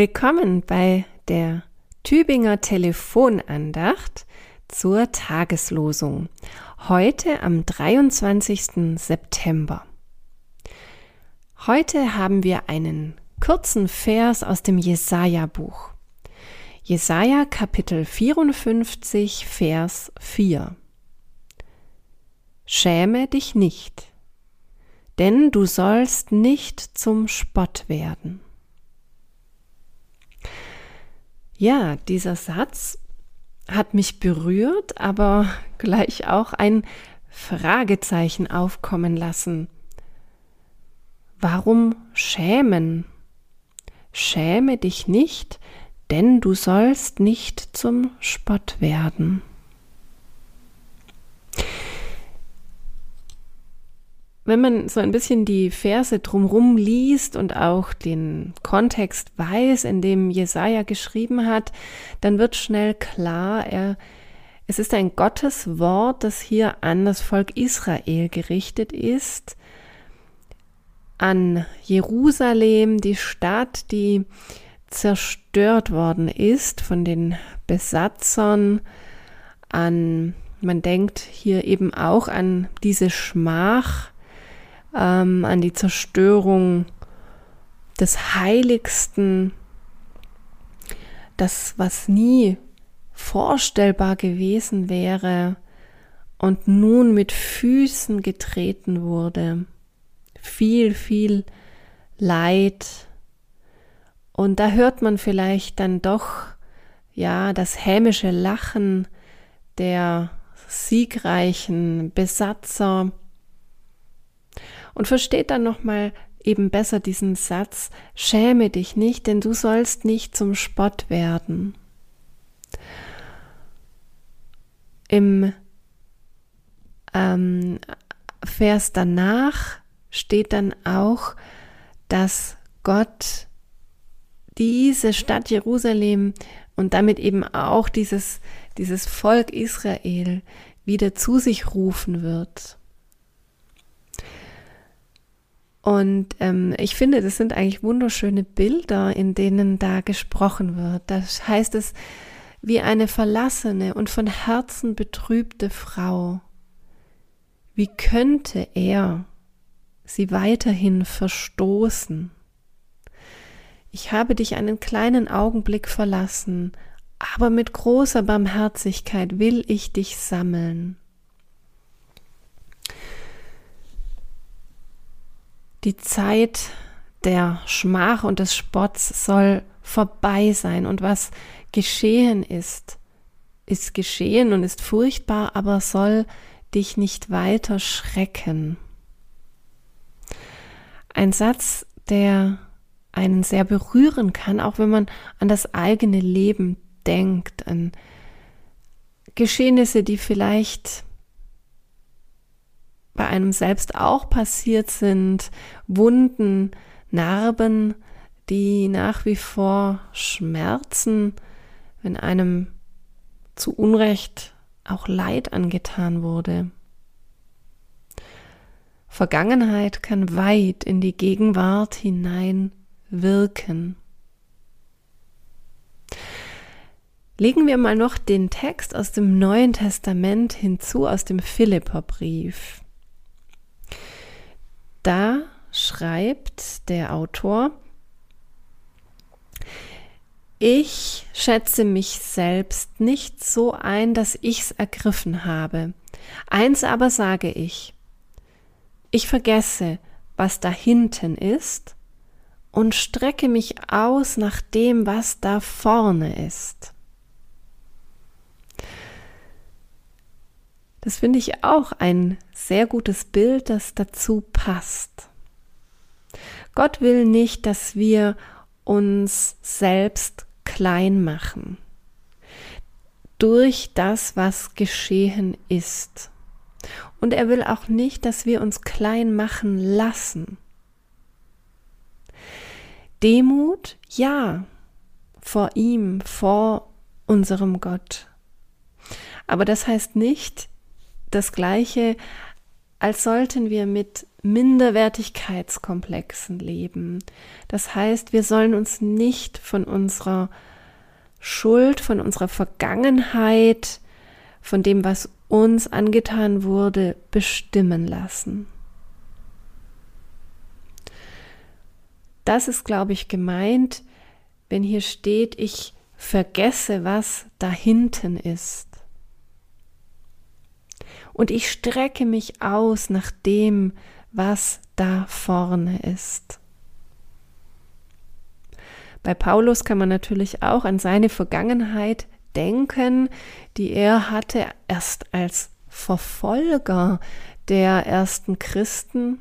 Willkommen bei der Tübinger Telefonandacht zur Tageslosung. Heute am 23. September. Heute haben wir einen kurzen Vers aus dem Jesaja-Buch. Jesaja Kapitel 54, Vers 4. Schäme dich nicht, denn du sollst nicht zum Spott werden. Ja, dieser Satz hat mich berührt, aber gleich auch ein Fragezeichen aufkommen lassen. Warum schämen? Schäme dich nicht, denn du sollst nicht zum Spott werden. Wenn man so ein bisschen die Verse drumrum liest und auch den Kontext weiß, in dem Jesaja geschrieben hat, dann wird schnell klar, er, es ist ein Gotteswort, das hier an das Volk Israel gerichtet ist, an Jerusalem, die Stadt, die zerstört worden ist von den Besatzern, an, man denkt hier eben auch an diese Schmach, ähm, an die Zerstörung des Heiligsten, das, was nie vorstellbar gewesen wäre und nun mit Füßen getreten wurde. Viel, viel Leid. Und da hört man vielleicht dann doch, ja, das hämische Lachen der siegreichen Besatzer, und versteht dann nochmal eben besser diesen Satz, schäme dich nicht, denn du sollst nicht zum Spott werden. Im ähm, Vers danach steht dann auch, dass Gott diese Stadt Jerusalem und damit eben auch dieses, dieses Volk Israel wieder zu sich rufen wird. Und ähm, ich finde, das sind eigentlich wunderschöne Bilder, in denen da gesprochen wird. Das heißt es wie eine verlassene und von Herzen betrübte Frau. Wie könnte er sie weiterhin verstoßen? Ich habe dich einen kleinen Augenblick verlassen, aber mit großer Barmherzigkeit will ich dich sammeln. Die Zeit der Schmach und des Spotts soll vorbei sein und was geschehen ist, ist geschehen und ist furchtbar, aber soll dich nicht weiter schrecken. Ein Satz, der einen sehr berühren kann, auch wenn man an das eigene Leben denkt, an Geschehnisse, die vielleicht bei einem selbst auch passiert sind, Wunden, Narben, die nach wie vor schmerzen, wenn einem zu Unrecht auch Leid angetan wurde. Vergangenheit kann weit in die Gegenwart hinein wirken. Legen wir mal noch den Text aus dem Neuen Testament hinzu, aus dem Philipperbrief. Da schreibt der Autor, ich schätze mich selbst nicht so ein, dass ich's ergriffen habe. Eins aber sage ich, ich vergesse, was da hinten ist und strecke mich aus nach dem, was da vorne ist. Das finde ich auch ein sehr gutes Bild, das dazu passt. Gott will nicht, dass wir uns selbst klein machen durch das, was geschehen ist. Und er will auch nicht, dass wir uns klein machen lassen. Demut, ja, vor ihm, vor unserem Gott. Aber das heißt nicht, das Gleiche als sollten wir mit Minderwertigkeitskomplexen leben. Das heißt, wir sollen uns nicht von unserer Schuld, von unserer Vergangenheit, von dem, was uns angetan wurde, bestimmen lassen. Das ist, glaube ich, gemeint, wenn hier steht, ich vergesse, was da hinten ist. Und ich strecke mich aus nach dem, was da vorne ist. Bei Paulus kann man natürlich auch an seine Vergangenheit denken, die er hatte erst als Verfolger der ersten Christen.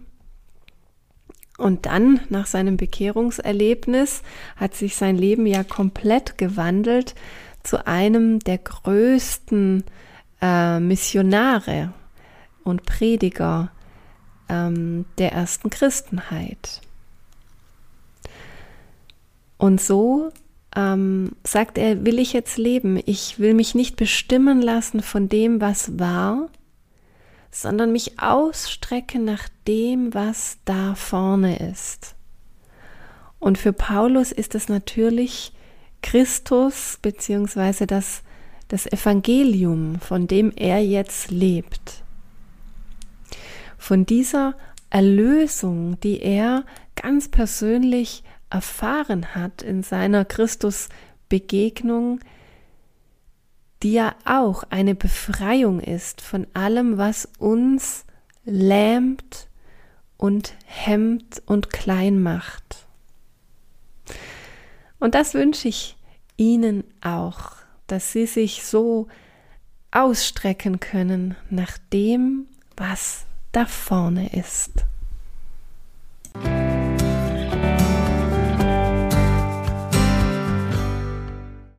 Und dann, nach seinem Bekehrungserlebnis, hat sich sein Leben ja komplett gewandelt zu einem der größten äh, Missionare und Prediger ähm, der ersten Christenheit. Und so ähm, sagt er, will ich jetzt leben. Ich will mich nicht bestimmen lassen von dem, was war, sondern mich ausstrecken nach dem, was da vorne ist. Und für Paulus ist es natürlich Christus beziehungsweise das, das Evangelium, von dem er jetzt lebt. Von dieser Erlösung, die er ganz persönlich erfahren hat in seiner Christusbegegnung, die ja auch eine Befreiung ist von allem, was uns lähmt und hemmt und klein macht. Und das wünsche ich Ihnen auch, dass Sie sich so ausstrecken können nach dem, was da vorne ist.